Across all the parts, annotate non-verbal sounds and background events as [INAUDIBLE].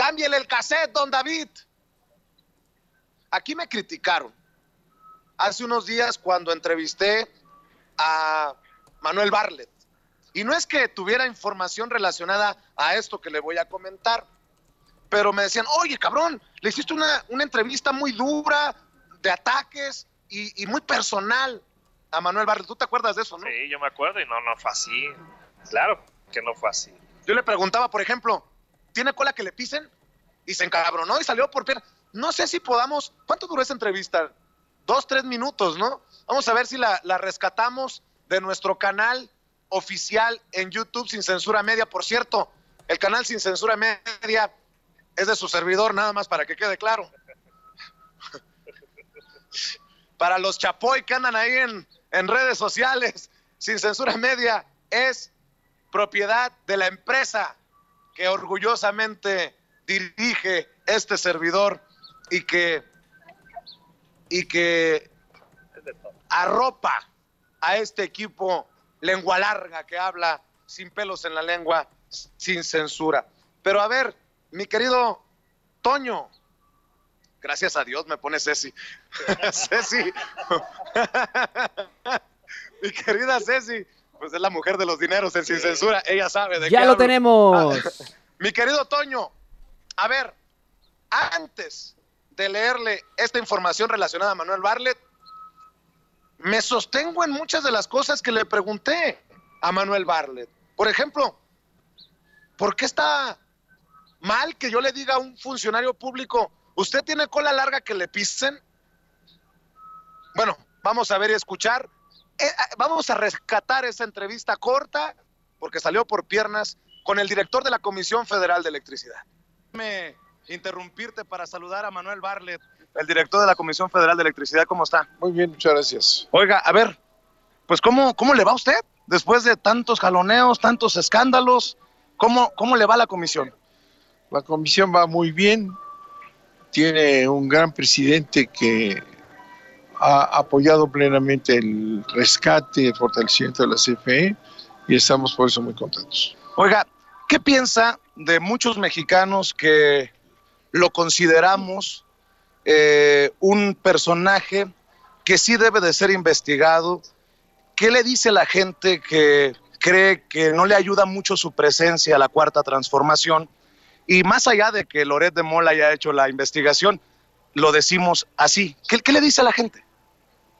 cámbiale el cassette, don David. Aquí me criticaron. Hace unos días cuando entrevisté a Manuel Barlet. Y no es que tuviera información relacionada a esto que le voy a comentar, pero me decían, oye, cabrón, le hiciste una, una entrevista muy dura, de ataques y, y, muy personal a Manuel Barlet. ¿Tú te acuerdas de eso, no? Sí, yo me acuerdo y no, no fue así. Claro que no fue así. Yo le preguntaba, por ejemplo, ¿tiene cola que le pisen? Y se encabronó y salió por pierna. No sé si podamos, ¿cuánto duró esa entrevista? Dos, tres minutos, ¿no? Vamos a ver si la, la rescatamos de nuestro canal oficial en YouTube Sin Censura Media. Por cierto, el canal Sin Censura Media es de su servidor, nada más para que quede claro. [LAUGHS] Para los chapoy que andan ahí en, en redes sociales, Sin Censura Media es propiedad de la empresa que orgullosamente dirige este servidor y que, y que arropa a este equipo lengua larga que habla sin pelos en la lengua, sin censura. Pero a ver, mi querido Toño, gracias a Dios me pone Ceci. [LAUGHS] Ceci, [LAUGHS] mi querida Ceci, pues es la mujer de los dineros en sin censura, ella sabe de Ya qué lo hablo. tenemos. [LAUGHS] Mi querido Toño, a ver, antes de leerle esta información relacionada a Manuel Barlet, me sostengo en muchas de las cosas que le pregunté a Manuel Barlet. Por ejemplo, ¿por qué está mal que yo le diga a un funcionario público, usted tiene cola larga que le pisen? Bueno, vamos a ver y escuchar. Eh, eh, vamos a rescatar esa entrevista corta, porque salió por piernas, con el director de la Comisión Federal de Electricidad. Me interrumpirte para saludar a Manuel Barlet, el director de la Comisión Federal de Electricidad. ¿Cómo está? Muy bien, muchas gracias. Oiga, a ver, pues ¿cómo, cómo le va a usted? Después de tantos jaloneos, tantos escándalos, ¿cómo, cómo le va a la comisión? La comisión va muy bien, tiene un gran presidente que ha apoyado plenamente el rescate y el fortalecimiento de la CFE y estamos por eso muy contentos. Oiga, ¿qué piensa de muchos mexicanos que lo consideramos eh, un personaje que sí debe de ser investigado? ¿Qué le dice la gente que cree que no le ayuda mucho su presencia a la cuarta transformación? Y más allá de que Loret de Mola haya hecho la investigación, lo decimos así. ¿Qué, qué le dice a la gente?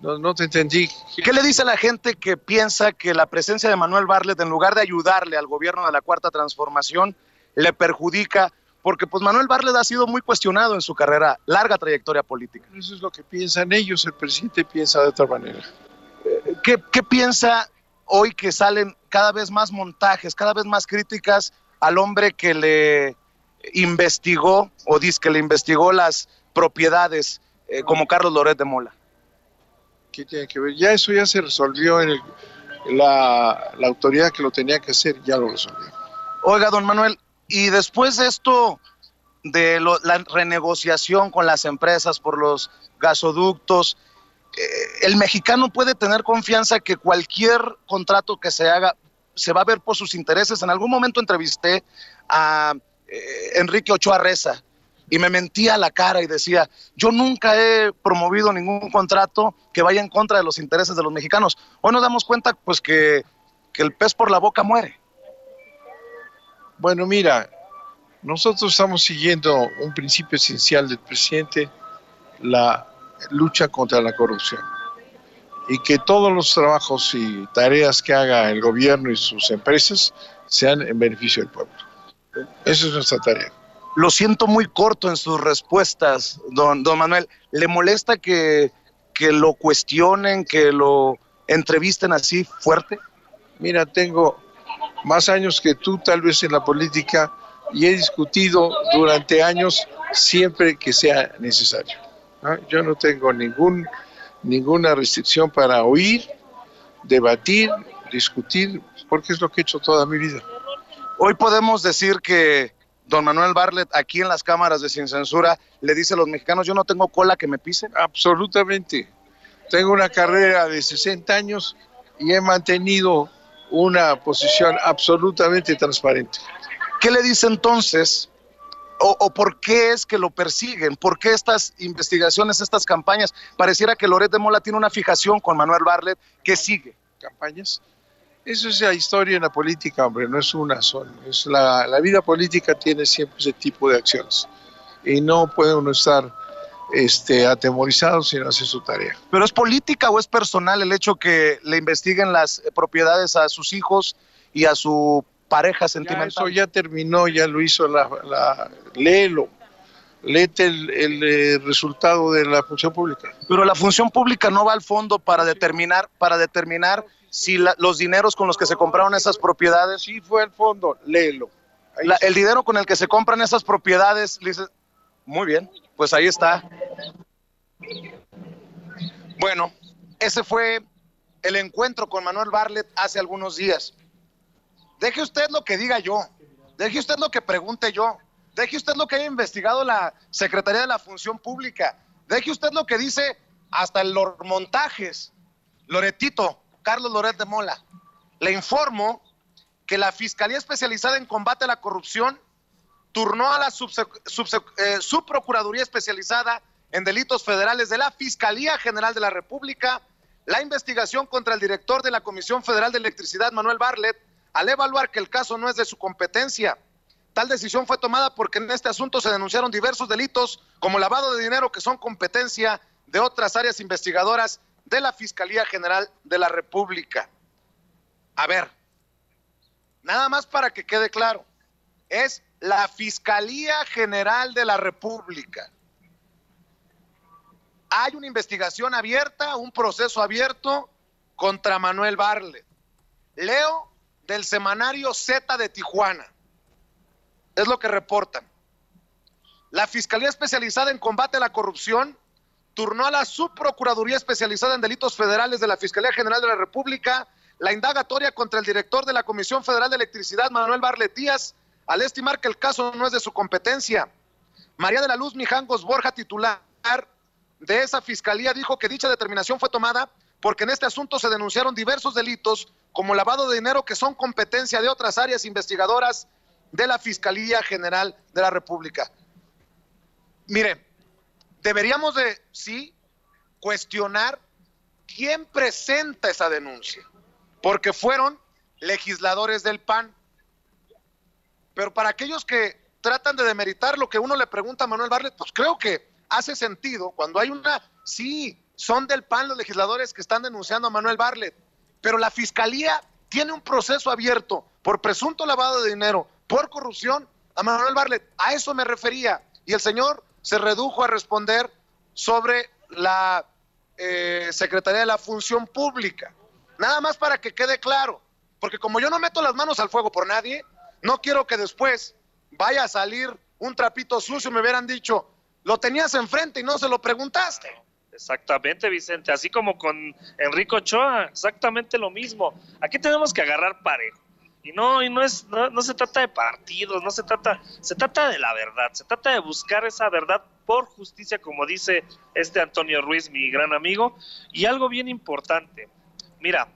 No, no te entendí. ¿Qué le dice a la gente que piensa que la presencia de Manuel Barlet, en lugar de ayudarle al gobierno de la Cuarta Transformación, le perjudica? Porque pues Manuel Barlet ha sido muy cuestionado en su carrera, larga trayectoria política. Eso es lo que piensan ellos, el presidente piensa de otra manera. ¿Qué, qué piensa hoy que salen cada vez más montajes, cada vez más críticas al hombre que le investigó o dice que le investigó las propiedades eh, como Carlos Loret de Mola? ¿Qué tiene que ver? Ya eso ya se resolvió en la, autoridad que lo tenía que hacer, ya lo resolvió. Oiga, don Manuel, y después de esto, de la renegociación con las empresas por los gasoductos, eh, el mexicano puede tener confianza que cualquier contrato que se haga se va a ver por sus intereses. En algún momento entrevisté a eh, Enrique Ochoa Reza y me mentía la cara y decía, yo nunca he promovido ningún contrato que vaya en contra de los intereses de los mexicanos. Hoy nos damos cuenta pues que, que el pez por la boca muere. Bueno, mira, nosotros estamos siguiendo un principio esencial del presidente, la lucha contra la corrupción. Y que todos los trabajos y tareas que haga el gobierno y sus empresas sean en beneficio del pueblo. Esa es nuestra tarea. Lo siento muy corto en sus respuestas, don, don Manuel. ¿Le molesta que, que lo cuestionen, que lo entrevisten así fuerte? Mira, tengo más años que tú tal vez en la política y he discutido durante años siempre que sea necesario. ¿ah? Yo no tengo ningún, ninguna restricción para oír, debatir, discutir, porque es lo que he hecho toda mi vida. Hoy podemos decir que don Manuel Barlet, aquí en las cámaras de Sin Censura, le dice a los mexicanos, yo no tengo cola que me pisen. Absolutamente. Tengo una carrera de 60 años y he mantenido una posición absolutamente transparente. ¿Qué le dice entonces o, por qué es que lo persiguen? ¿Por qué estas investigaciones, estas campañas? Pareciera que Loret de Mola tiene una fijación con Manuel Barlet que sigue. ¿Campañas? Eso es la historia en la política, hombre, no es una sola. Es la, la vida política tiene siempre ese tipo de acciones. Y no puede uno estar este, atemorizado si no hace su tarea. ¿Pero es política o es personal el hecho que le investiguen las propiedades a sus hijos y a su pareja sentimental. eso ya terminó, ya lo hizo la, la léelo, léete el, el, eh, resultado de la función pública. Pero la función pública no va al fondo para determinar, para determinar si los dineros con los que se compraron esas propiedades. Sí fue al fondo, léelo. el dinero con el que se compran esas propiedades, muy bien, pues ahí está. Bueno, ese fue el encuentro con Manuel Barlet hace algunos días. Deje usted lo que diga yo. Deje usted lo que pregunte yo. Deje usted lo que haya investigado la Secretaría de la Función Pública. Deje usted lo que dice hasta los montajes. Loretito, Carlos Loret de Mola. Le informo que la Fiscalía Especializada en Combate a la Corrupción turnó a la eh, Subprocuraduría Especializada en Delitos Federales de la Fiscalía General de la República la investigación contra el director de la Comisión Federal de Electricidad, Manuel Barlet, al evaluar que el caso no es de su competencia. Tal decisión fue tomada porque en este asunto se denunciaron diversos delitos como lavado de dinero que son competencia de otras áreas investigadoras de la Fiscalía General de la República. A ver, nada más para que quede claro, es la Fiscalía General de la República. Hay una investigación abierta, un proceso abierto contra Manuel Barlet. Leo del semanario Z de Tijuana. Es lo que reportan. La Fiscalía Especializada en Combate a la Corrupción turnó a la Subprocuraduría Especializada en Delitos Federales de la Fiscalía General de la República la indagatoria contra el director de la Comisión Federal de Electricidad, Manuel Barlet Díaz, al estimar que el caso no es de su competencia. María de la Luz Mijangos Borja, titular de esa fiscalía, dijo que dicha determinación fue tomada porque en este asunto se denunciaron diversos delitos como lavado de dinero que son competencia de otras áreas investigadoras de la Fiscalía General de la República. Mire, deberíamos de, sí, cuestionar quién presenta esa denuncia, porque fueron legisladores del PAN. Pero para aquellos que tratan de demeritar lo que uno le pregunta a Manuel Barlet, pues creo que hace sentido cuando hay una, sí, son del PAN los legisladores que están denunciando a Manuel Barlet, pero la fiscalía tiene un proceso abierto por presunto lavado de dinero, por corrupción a Manuel Barlet. A eso me refería. Y el señor se redujo a responder sobre la eh, Secretaría de la Función Pública. Nada más para que quede claro. Porque como yo no meto las manos al fuego por nadie, no quiero que después vaya a salir un trapito sucio me hubieran dicho, lo tenías enfrente y no se lo preguntaste. Exactamente, Vicente. Así como con Enrico Ochoa, exactamente lo mismo. Aquí tenemos que agarrar parejo. Y no, y no es, no, se trata de partidos, no se trata, se trata de la verdad, se trata de buscar esa verdad por justicia, como dice este Antonio Ruiz, mi gran amigo. Y algo bien importante, mira,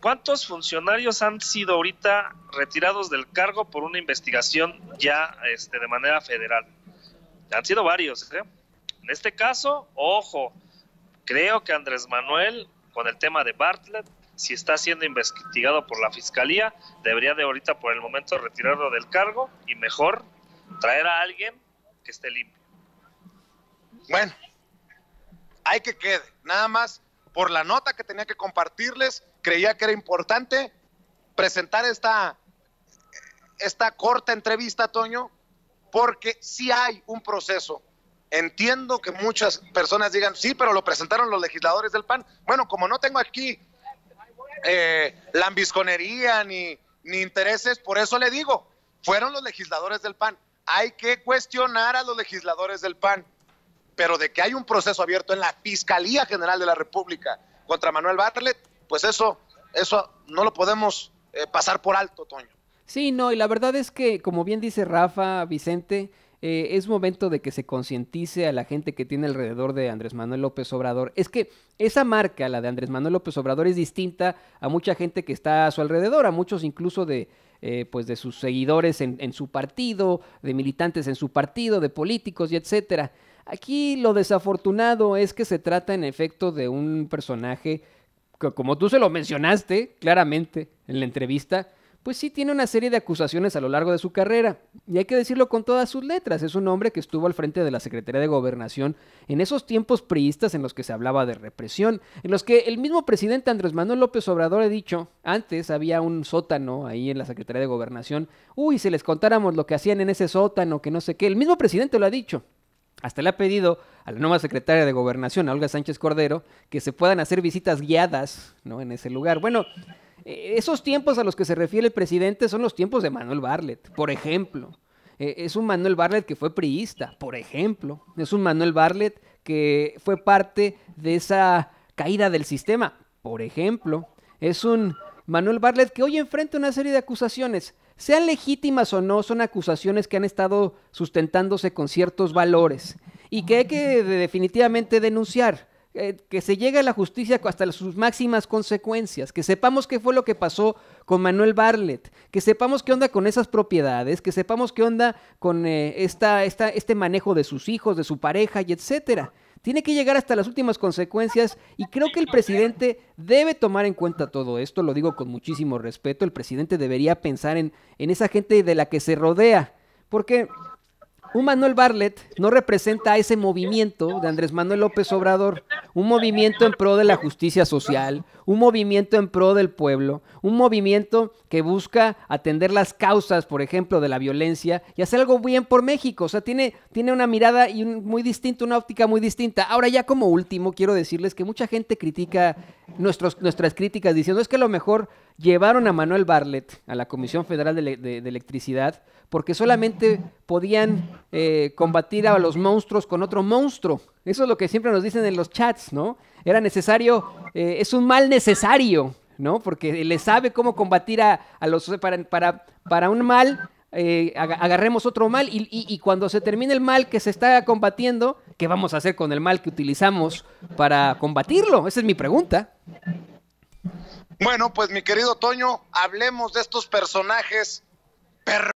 ¿cuántos funcionarios han sido ahorita retirados del cargo por una investigación ya este, de manera federal? Han sido varios, ¿eh? En este caso, ojo, creo que Andrés Manuel, con el tema de Bartlett, si está siendo investigado por la fiscalía, debería de ahorita por el momento retirarlo del cargo y mejor traer a alguien que esté limpio. Bueno, hay que quede. Nada más por la nota que tenía que compartirles, creía que era importante presentar esta, esta corta entrevista, Toño, porque sí hay un proceso Entiendo que muchas personas digan, sí, pero lo presentaron los legisladores del PAN. Bueno, como no tengo aquí eh, lambisconería ni, ni intereses, por eso le digo, fueron los legisladores del PAN. Hay que cuestionar a los legisladores del PAN, pero de que hay un proceso abierto en la Fiscalía General de la República contra Manuel Bartlett, pues eso, eso no lo podemos eh, pasar por alto, Toño. Sí, no, y la verdad es que, como bien dice Rafa, Vicente, eh, es momento de que se concientice a la gente que tiene alrededor de Andrés Manuel López Obrador. Es que esa marca, la de Andrés Manuel López Obrador, es distinta a mucha gente que está a su alrededor, a muchos incluso de, eh, pues de sus seguidores en, su partido, de militantes en su partido, de políticos y etcétera. Aquí lo desafortunado es que se trata en efecto de un personaje que, como tú se lo mencionaste claramente en la entrevista, pues sí tiene una serie de acusaciones a lo largo de su carrera. Y hay que decirlo con todas sus letras. Es un hombre que estuvo al frente de la Secretaría de Gobernación en esos tiempos priistas en los que se hablaba de represión, en los que el mismo presidente Andrés Manuel López Obrador ha dicho, antes había un sótano ahí en la Secretaría de Gobernación, uy, si les contáramos lo que hacían en ese sótano, que no sé qué, el mismo presidente lo ha dicho. Hasta le ha pedido a la nueva secretaria de Gobernación, a Olga Sánchez Cordero, que se puedan hacer visitas guiadas ¿no? en ese lugar. Bueno, esos tiempos a los que se refiere el presidente son los tiempos de Manuel Barlet, por ejemplo. Eh, es un Manuel Barlet que fue priista, por ejemplo. Es un Manuel Barlet que fue parte de esa caída del sistema, por ejemplo. Es un Manuel Barlet que hoy enfrenta una serie de acusaciones. Sean legítimas o no, son acusaciones que han estado sustentándose con ciertos valores y que hay que definitivamente denunciar. Eh, que se llegue a la justicia hasta sus máximas consecuencias, que sepamos qué fue lo que pasó con Manuel Barlet, que sepamos qué onda con esas propiedades, que sepamos qué onda con eh, esta, esta, este manejo de sus hijos, de su pareja y etcétera. Tiene que llegar hasta las últimas consecuencias y creo que el presidente debe tomar en cuenta todo esto, lo digo con muchísimo respeto, el presidente debería pensar en, en esa gente de la que se rodea, porque un Manuel Barlet no representa a ese movimiento de Andrés Manuel López Obrador, un movimiento en pro de la justicia social, un movimiento en pro del pueblo, un movimiento que busca atender las causas, por ejemplo, de la violencia y hacer algo bien por México. O sea, tiene, tiene una mirada y muy distinta, una óptica muy distinta. Ahora ya como último, quiero decirles que mucha gente critica nuestros, nuestras críticas diciendo es que a lo mejor llevaron a Manuel Barlet a la Comisión Federal de, de, Electricidad porque solamente podían eh, combatir a los monstruos con otro monstruo. Eso es lo que siempre nos dicen en los chats, ¿no? Era necesario, eh, es un mal necesario, ¿no? Porque le sabe cómo combatir a, a los... Para, para, para un mal, eh, agarremos otro mal y, y, y, cuando se termine el mal que se está combatiendo, ¿qué vamos a hacer con el mal que utilizamos para combatirlo? Esa es mi pregunta. Bueno, pues mi querido Toño, hablemos de estos personajes